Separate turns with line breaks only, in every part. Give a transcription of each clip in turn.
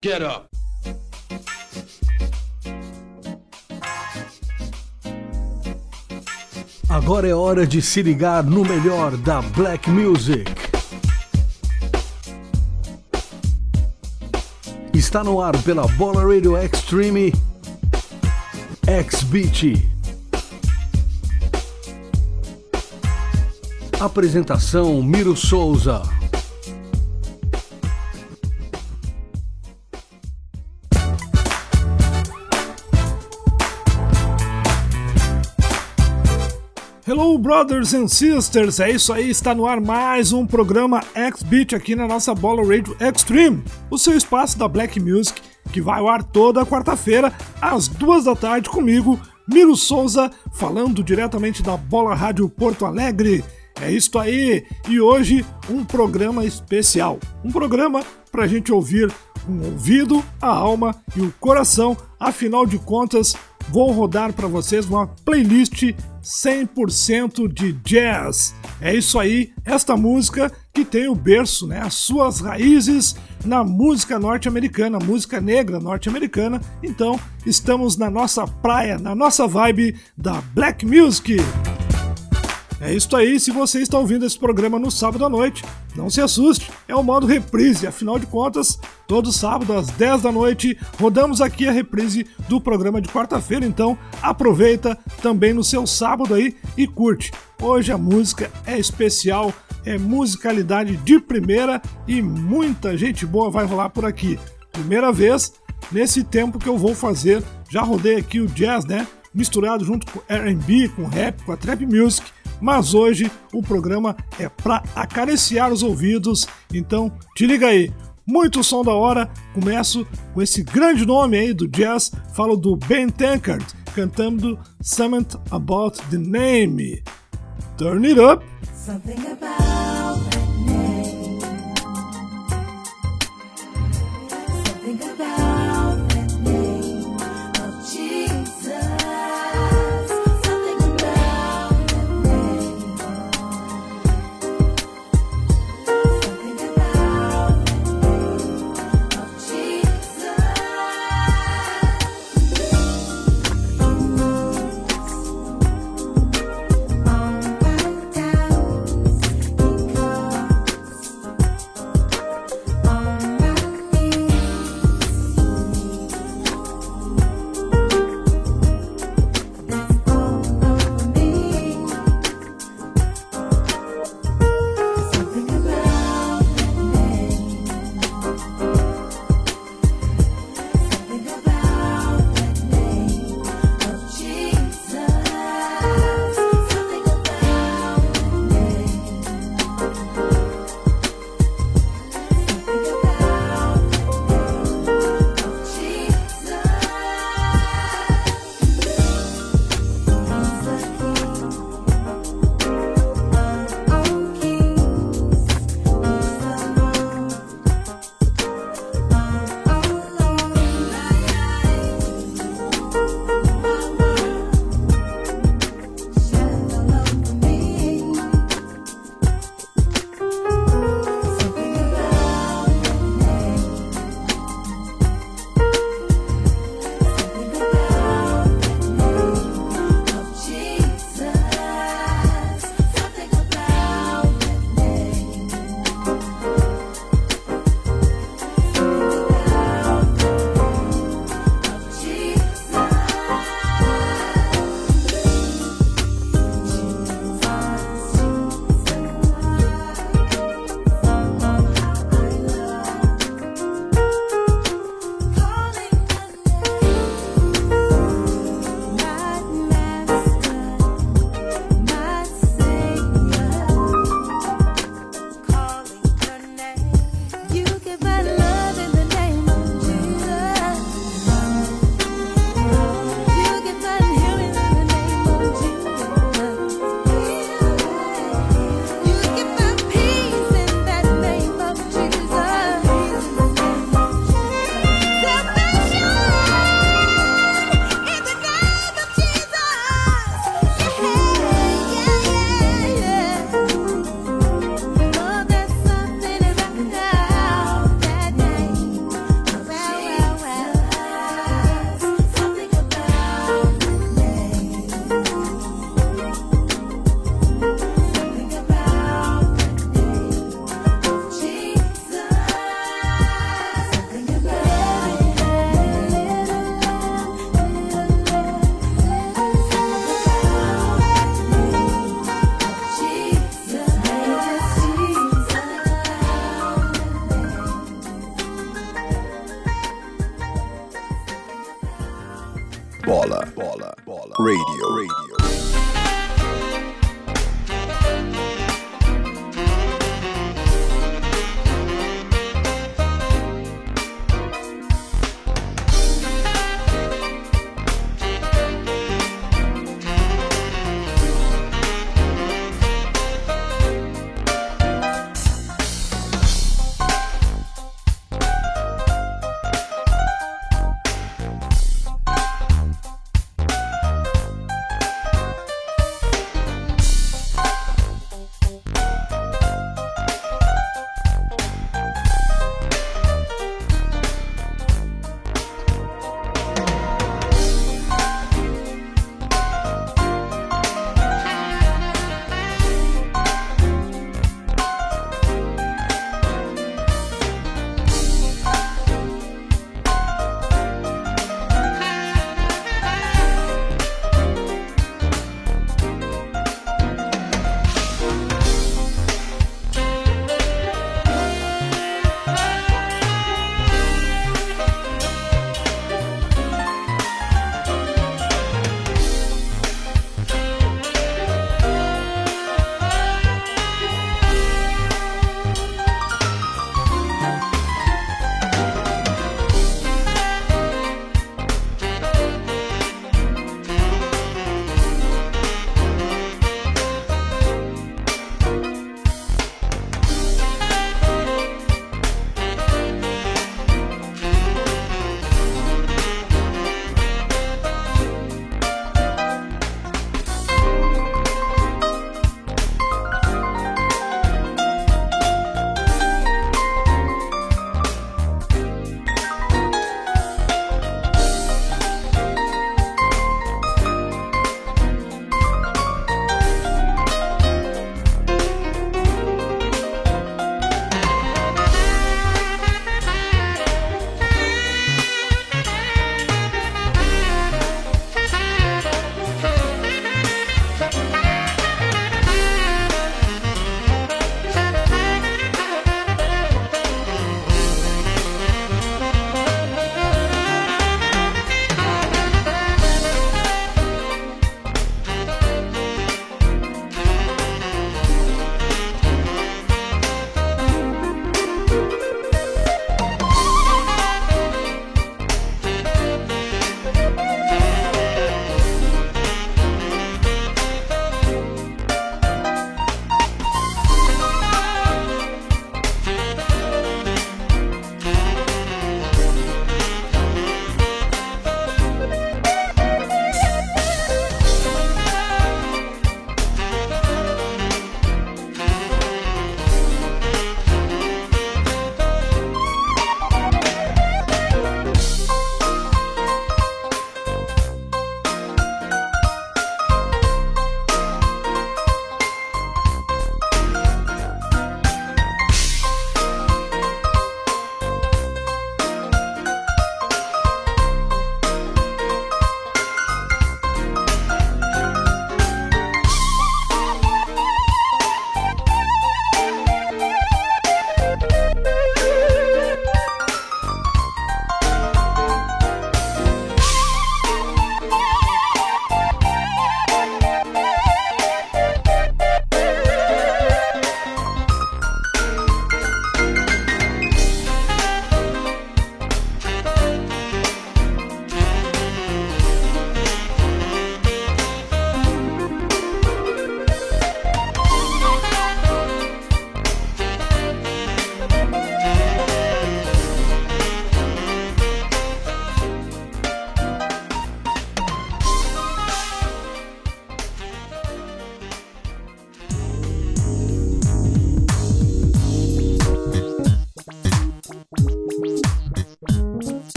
Get up.
Agora é hora de se ligar no melhor da Black Music. Está no ar pela Bola Radio Extreme X-Beat. Apresentação Miro Souza.
Brothers and sisters! É isso aí, está no ar mais um programa X-Beat aqui na nossa Bola Radio Extreme, o seu espaço da Black Music, que vai ao ar toda quarta-feira, às duas da tarde, comigo, Miro Souza, falando diretamente da Bola Rádio Porto Alegre. É isso aí, e hoje um programa especial. Um programa para a gente ouvir com o ouvido, a alma e o coração, afinal de contas, vou rodar para vocês uma playlist 100% de jazz. É isso aí, esta música que tem o berço, né, as suas raízes na música norte-americana, música negra norte-americana. Então, estamos na nossa praia, na nossa vibe da black music. É isso aí, se você está ouvindo esse programa no sábado à noite, não se assuste, é o modo reprise, afinal de contas, todo sábado às 10 da noite rodamos aqui a reprise do programa de quarta-feira, então aproveita também no seu sábado aí e curte. Hoje a música é especial, é musicalidade de primeira e muita gente boa vai rolar por aqui. Primeira vez nesse tempo que eu vou fazer, já rodei aqui o jazz, né? Misturado junto com R&B, com rap, com a trap music mas hoje o programa é para acariciar os ouvidos, então te liga aí. Muito som da hora, começo com esse grande nome aí do jazz, falo do Ben Tankard cantando Something About the Name. Turn it up!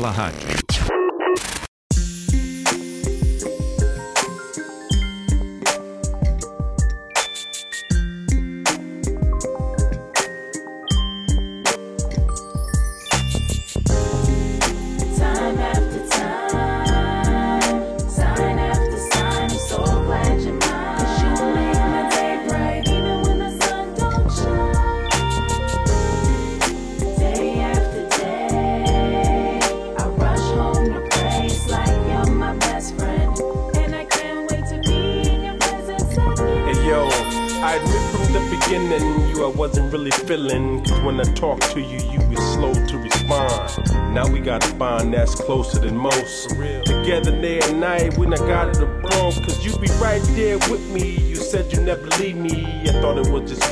Bola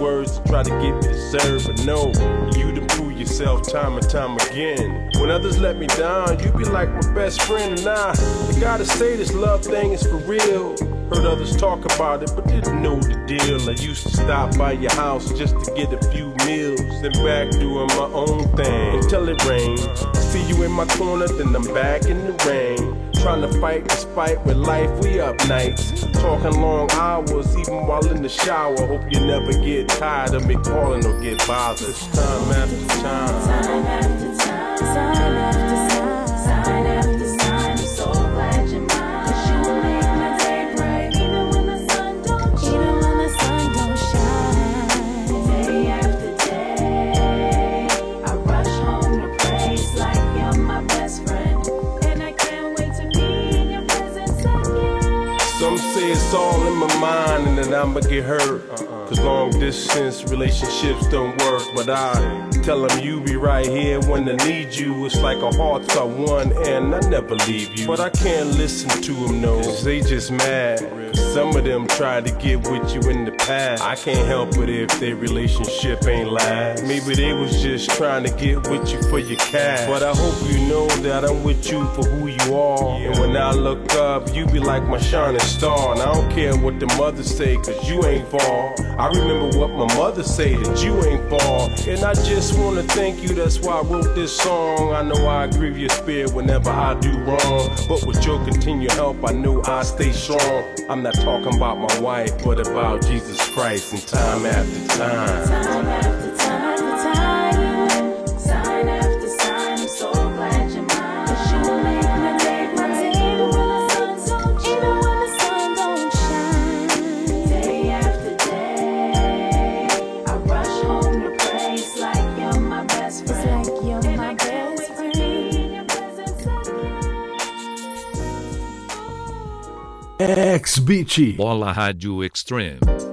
words to try to get me to serve, but no, you to prove yourself time and time again. When others let me down, you be like my best friend, and I, I gotta say this love thing is for real. Heard others talk about it, but didn't know the deal. I used to stop by your house just to get a few meals, then back doing my own thing until it rained. See you in my corner, then I'm back in the rain. Trying to fight this fight with life, we up nights. Talking long hours, even while in the shower. Hope you never get tired of me calling or get bothered. Time after time.
Time after time. Time after time.
It's all in my mind and then I'ma get hurt. Uh-uh. Cause long distance relationships don't work. But I tell them you be right here when I need you. It's like our hearts are one and I never leave you. But I can't listen to them, no. Cause they just mad. Some of them try to get with you in the past. I can't help it if their relationship ain't last. Maybe they was just trying to get with you for your cash. But I hope you know that I'm with you for who you are. And when I look up, you be like my shining star. And I don't care what the mothers say, cause you ain't far. I remember what my mother say that you ain't far. And I just wanna thank you, that's why I wrote this song. I know I grieve your spirit whenever I do wrong. But with your continued help, I know I stay strong. I'm not talking about my wife, but about Jesus Christ and time after time.
Time after
X-Beat.
Bola Rádio Extreme.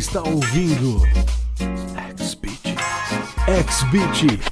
está ouvindo X-Beat. X-Beat.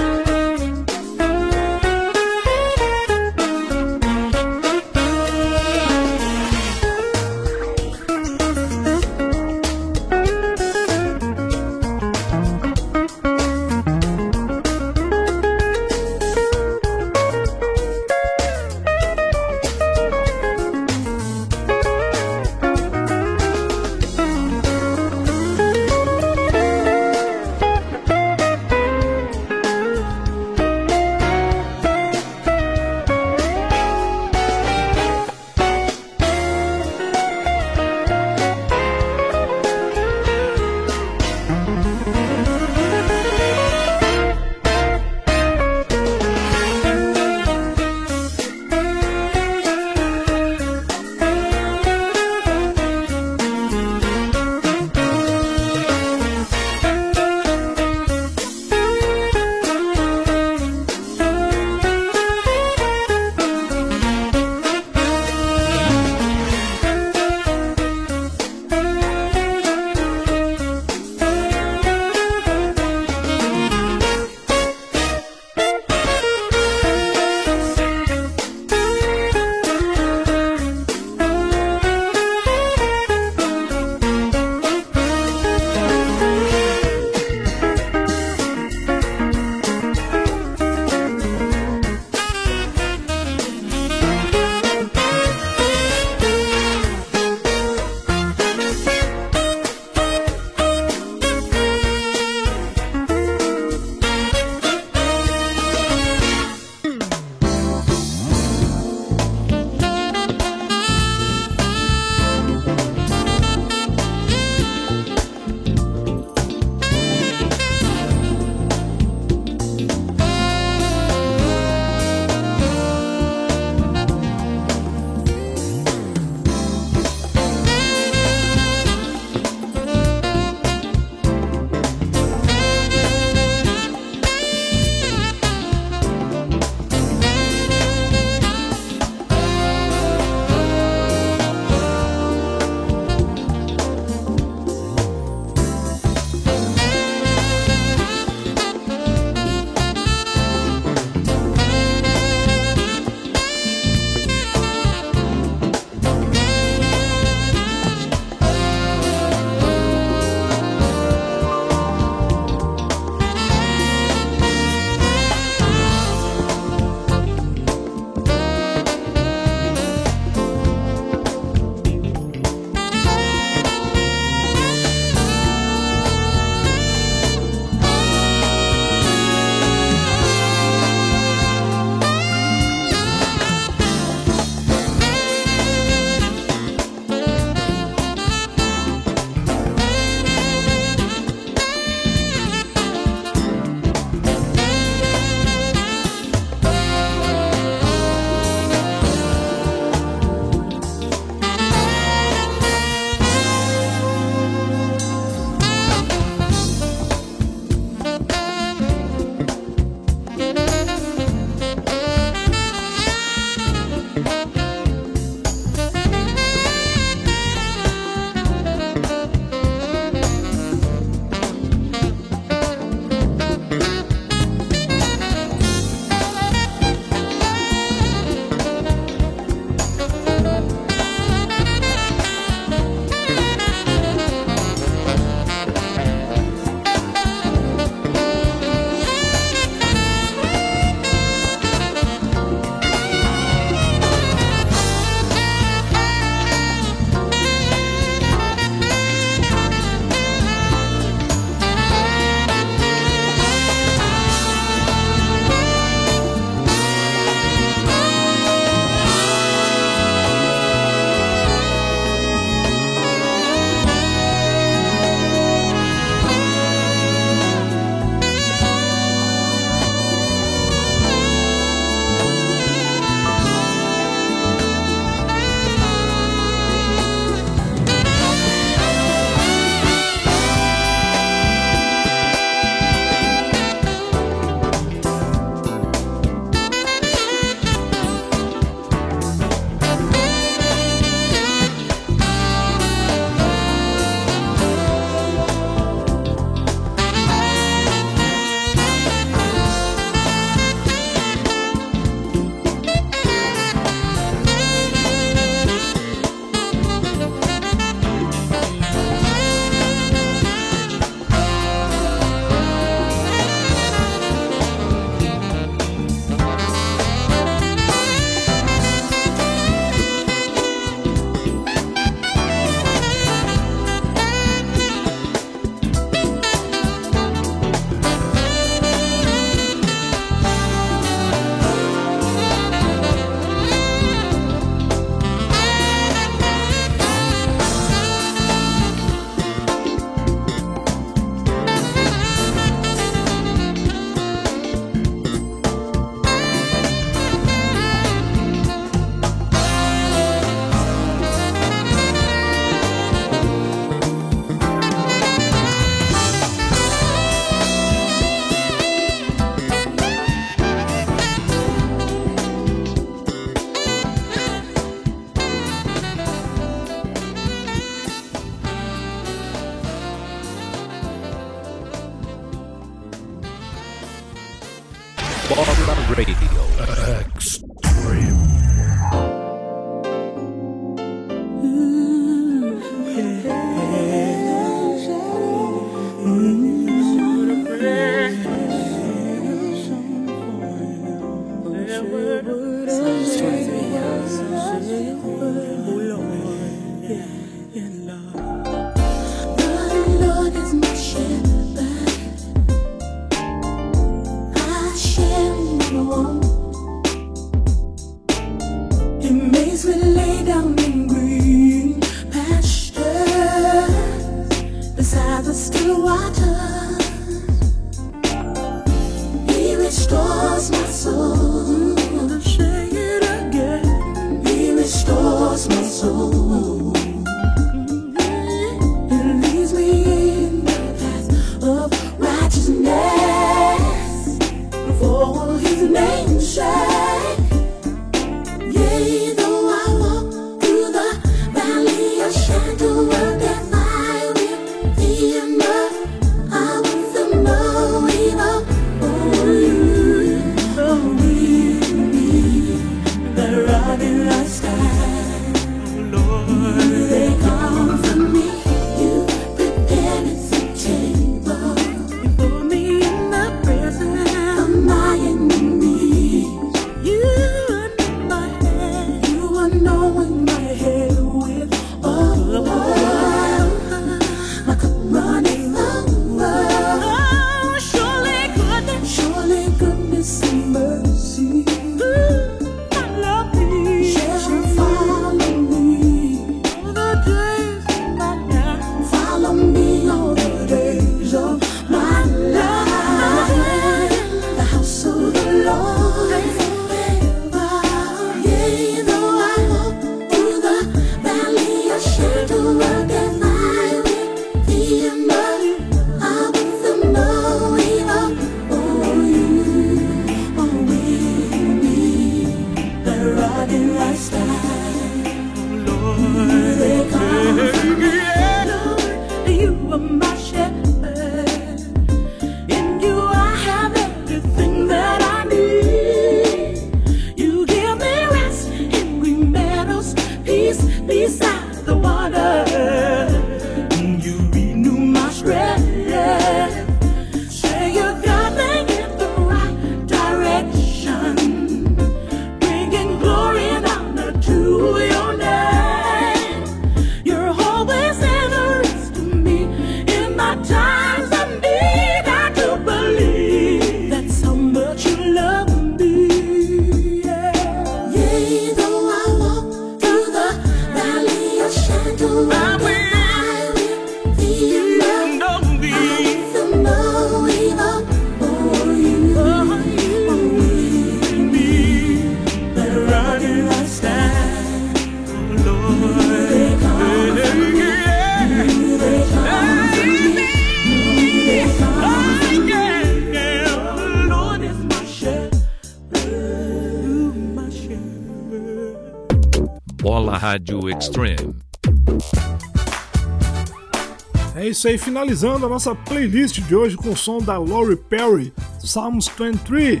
Isso aí, finalizando a nossa playlist de hoje com o som da Laurie Perry, Psalms 23.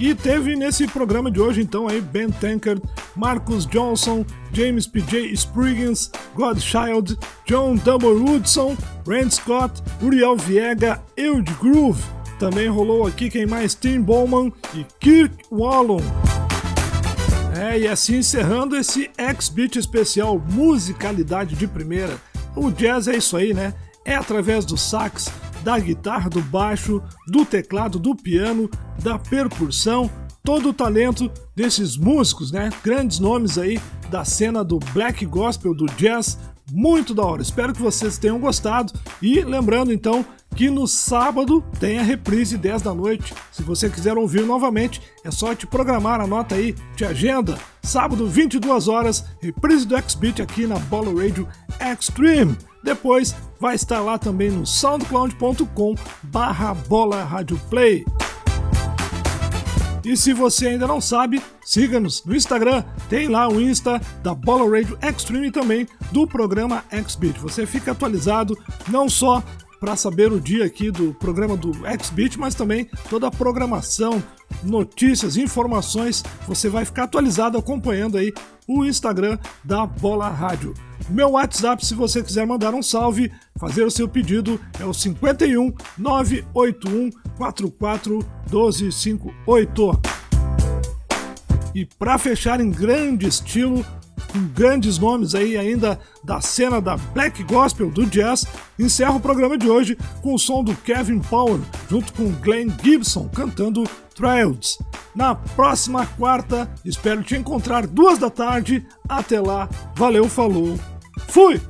E teve nesse programa de hoje então aí Ben Tankard, Marcus Johnson, James P.J. Spriggins, Godchild, John Double Woodson, Rand Scott, Uriel Viega, Eude Groove. Também rolou aqui quem mais? Tim Bowman e Kirk Wallon. É, e assim encerrando esse X-Beat especial Musicalidade de Primeira. O jazz é isso aí, né? É através do sax, da guitarra, do baixo, do teclado, do piano, da percussão, todo o talento desses músicos, né? Grandes nomes aí da cena do black gospel, do jazz. Muito da hora. Espero que vocês tenham gostado. E lembrando então que no sábado tem a reprise 10 da noite. Se você quiser ouvir novamente, é só te programar, anota aí, te agenda. Sábado, 22 horas, reprise do X-Beat aqui na Bola Radio Extreme. Depois vai estar lá também no soundcloud.com barra bola rádio play. E se você ainda não sabe, siga-nos no Instagram, tem lá o Insta da Bola Radio Extreme e também do programa X-Beat. Você fica atualizado não só para saber o dia aqui do programa do X-Beat, mas também toda a programação, notícias, informações, você vai ficar atualizado acompanhando aí o Instagram da Bola Rádio. Meu WhatsApp, se você quiser mandar um salve, fazer o seu pedido, é o 51 981 44 1258. E para fechar em grande estilo, com grandes nomes aí ainda da cena da black gospel do jazz, encerra o programa de hoje com o som do Kevin Powell junto com Glenn Gibson cantando Trials. Na próxima quarta, espero te encontrar duas da tarde. Até lá, valeu, falou, フォイ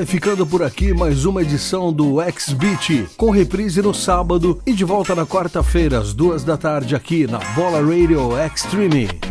Vai ficando por aqui mais uma edição do X-Beat, com reprise no sábado e de volta na quarta-feira, às duas da tarde, aqui na Bola Radio Extreme.